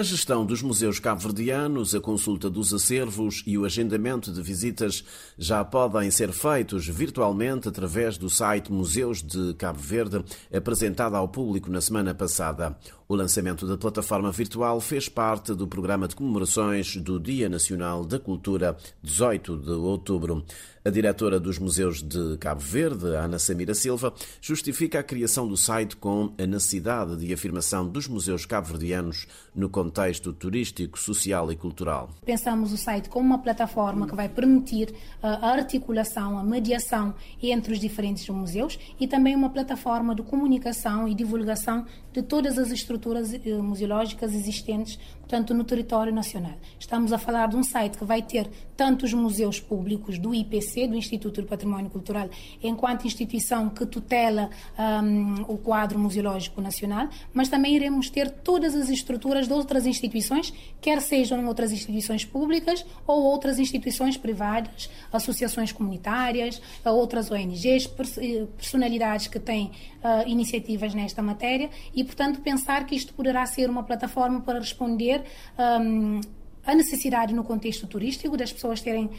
A gestão dos museus cabo-verdianos, a consulta dos acervos e o agendamento de visitas já podem ser feitos virtualmente através do site Museus de Cabo Verde, apresentado ao público na semana passada. O lançamento da plataforma virtual fez parte do programa de comemorações do Dia Nacional da Cultura, 18 de outubro. A diretora dos Museus de Cabo Verde, Ana Samira Silva, justifica a criação do site com a necessidade de afirmação dos museus cabo-verdianos no contexto turístico, social e cultural. Pensamos o site como uma plataforma que vai permitir a articulação, a mediação entre os diferentes museus e também uma plataforma de comunicação e divulgação de todas as estruturas eh, museológicas existentes, portanto, no território nacional. Estamos a falar de um site que vai ter tanto os museus públicos do IPC, do Instituto do Património Cultural, enquanto instituição que tutela um, o quadro museológico nacional, mas também iremos ter todas as estruturas de outras instituições, quer sejam outras instituições públicas ou outras instituições privadas, associações comunitárias, outras ONGs, eh, personalidades que têm uh, iniciativas nesta matéria. E, portanto, pensar que isto poderá ser uma plataforma para responder um, a necessidade no contexto turístico das pessoas terem uh,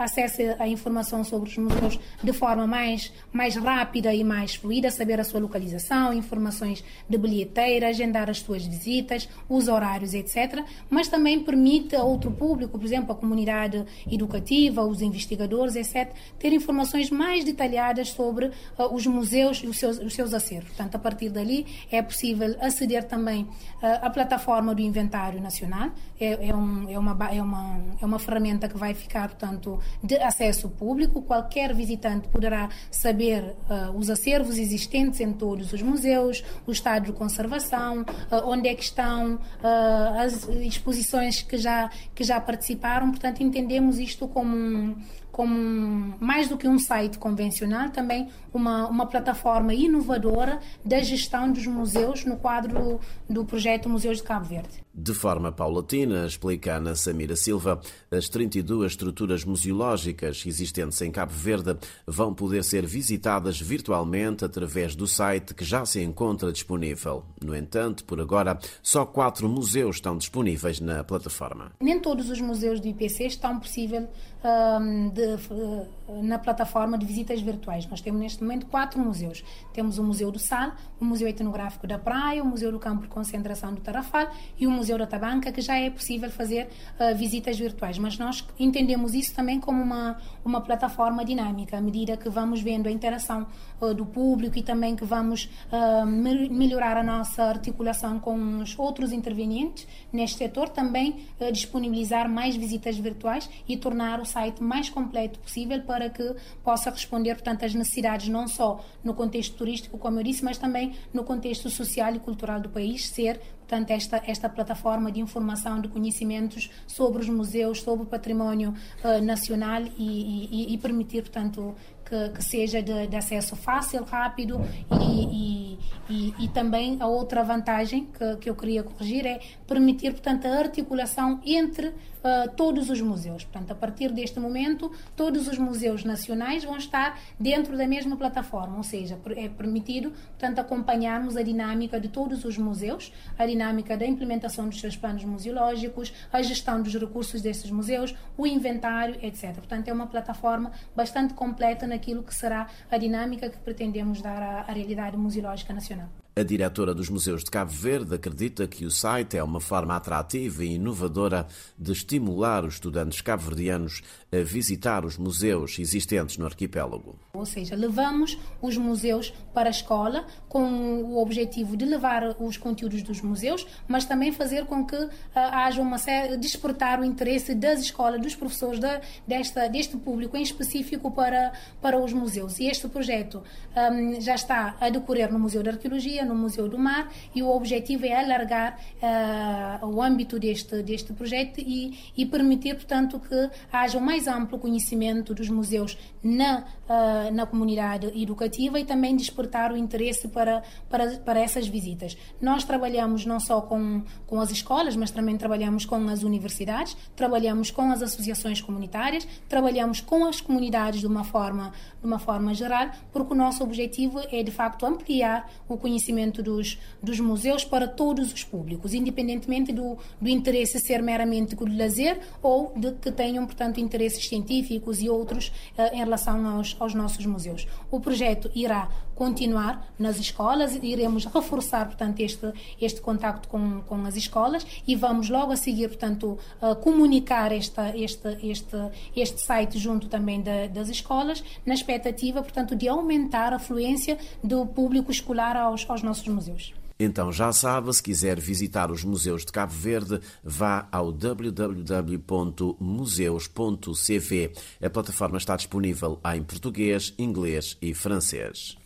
acesso à informação sobre os museus de forma mais, mais rápida e mais fluida, saber a sua localização, informações de bilheteira, agendar as suas visitas, os horários, etc. Mas também permite a outro público, por exemplo, a comunidade educativa, os investigadores, etc., ter informações mais detalhadas sobre uh, os museus e os seus, os seus acervos. Portanto, a partir dali é possível aceder também uh, à plataforma do Inventário Nacional. É, é um é uma, é, uma, é uma ferramenta que vai ficar, portanto, de acesso público. Qualquer visitante poderá saber uh, os acervos existentes em todos os museus, o estado de conservação, uh, onde é que estão uh, as exposições que já, que já participaram. Portanto, entendemos isto como um como mais do que um site convencional, também uma, uma plataforma inovadora da gestão dos museus no quadro do projeto Museus de Cabo Verde. De forma paulatina, explica Ana Samira Silva, as 32 estruturas museológicas existentes em Cabo Verde vão poder ser visitadas virtualmente através do site que já se encontra disponível. No entanto, por agora, só quatro museus estão disponíveis na plataforma. Nem todos os museus do IPC estão possível um, de, uh, na plataforma de visitas virtuais. Nós temos neste momento quatro museus. Temos o Museu do Sal, o Museu Etnográfico da Praia, o Museu do Campo de Concentração do Tarafal e o Museu Museu da Tabanca que já é possível fazer uh, visitas virtuais, mas nós entendemos isso também como uma, uma plataforma dinâmica, à medida que vamos vendo a interação uh, do público e também que vamos uh, melhorar a nossa articulação com os outros intervenientes neste setor, também disponibilizar mais visitas virtuais e tornar o site mais completo possível para que possa responder, portanto, às necessidades não só no contexto turístico, como eu disse, mas também no contexto social e cultural do país, ser portanto, esta, esta plataforma de informação, de conhecimentos sobre os museus, sobre o património uh, nacional e, e, e, permitir, portanto, que, que seja de, de, acesso fácil, rápido e, e, e, também a outra vantagem que, que eu queria corrigir é permitir, portanto, a articulação entre uh, todos os museus. Portanto, a partir deste momento, todos os museus nacionais vão estar dentro da mesma plataforma, ou seja, é permitido, portanto, acompanharmos a dinâmica de todos os museus, a dinâmica da implementação dos seus planos museológicos, a gestão dos recursos desses museus, o inventário, etc. Portanto, é uma plataforma bastante completa naquilo que será a dinâmica que pretendemos dar à, à realidade museológica nacional. A diretora dos Museus de Cabo Verde acredita que o site é uma forma atrativa e inovadora de estimular os estudantes cabo-verdianos a visitar os museus existentes no arquipélago. Ou seja, levamos os museus para a escola com o objetivo de levar os conteúdos dos museus, mas também fazer com que uh, haja uma série, despertar o interesse das escolas, dos professores, de, desta, deste público em específico para, para os museus. E este projeto um, já está a decorrer no Museu de Arqueologia, no Museu do Mar e o objetivo é alargar uh, o âmbito deste, deste projeto e, e permitir, portanto, que haja um mais amplo conhecimento dos museus na, uh, na comunidade educativa e também despertar o interesse para, para, para essas visitas. Nós trabalhamos não só com, com as escolas, mas também trabalhamos com as universidades, trabalhamos com as associações comunitárias, trabalhamos com as comunidades de uma forma, de uma forma geral, porque o nosso objetivo é, de facto, ampliar o conhecimento conhecimento dos, dos museus para todos os públicos, independentemente do, do interesse ser meramente de lazer ou de que tenham, portanto, interesses científicos e outros uh, em relação aos, aos nossos museus. O projeto irá continuar nas escolas, iremos reforçar, portanto, este, este contacto com, com as escolas e vamos logo a seguir, portanto, uh, comunicar esta, este, este, este site junto também das escolas, na expectativa, portanto, de aumentar a fluência do público escolar aos, aos nossos museus. Então já sabe, se quiser visitar os museus de Cabo Verde, vá ao www.museus.cv. A plataforma está disponível em português, inglês e francês.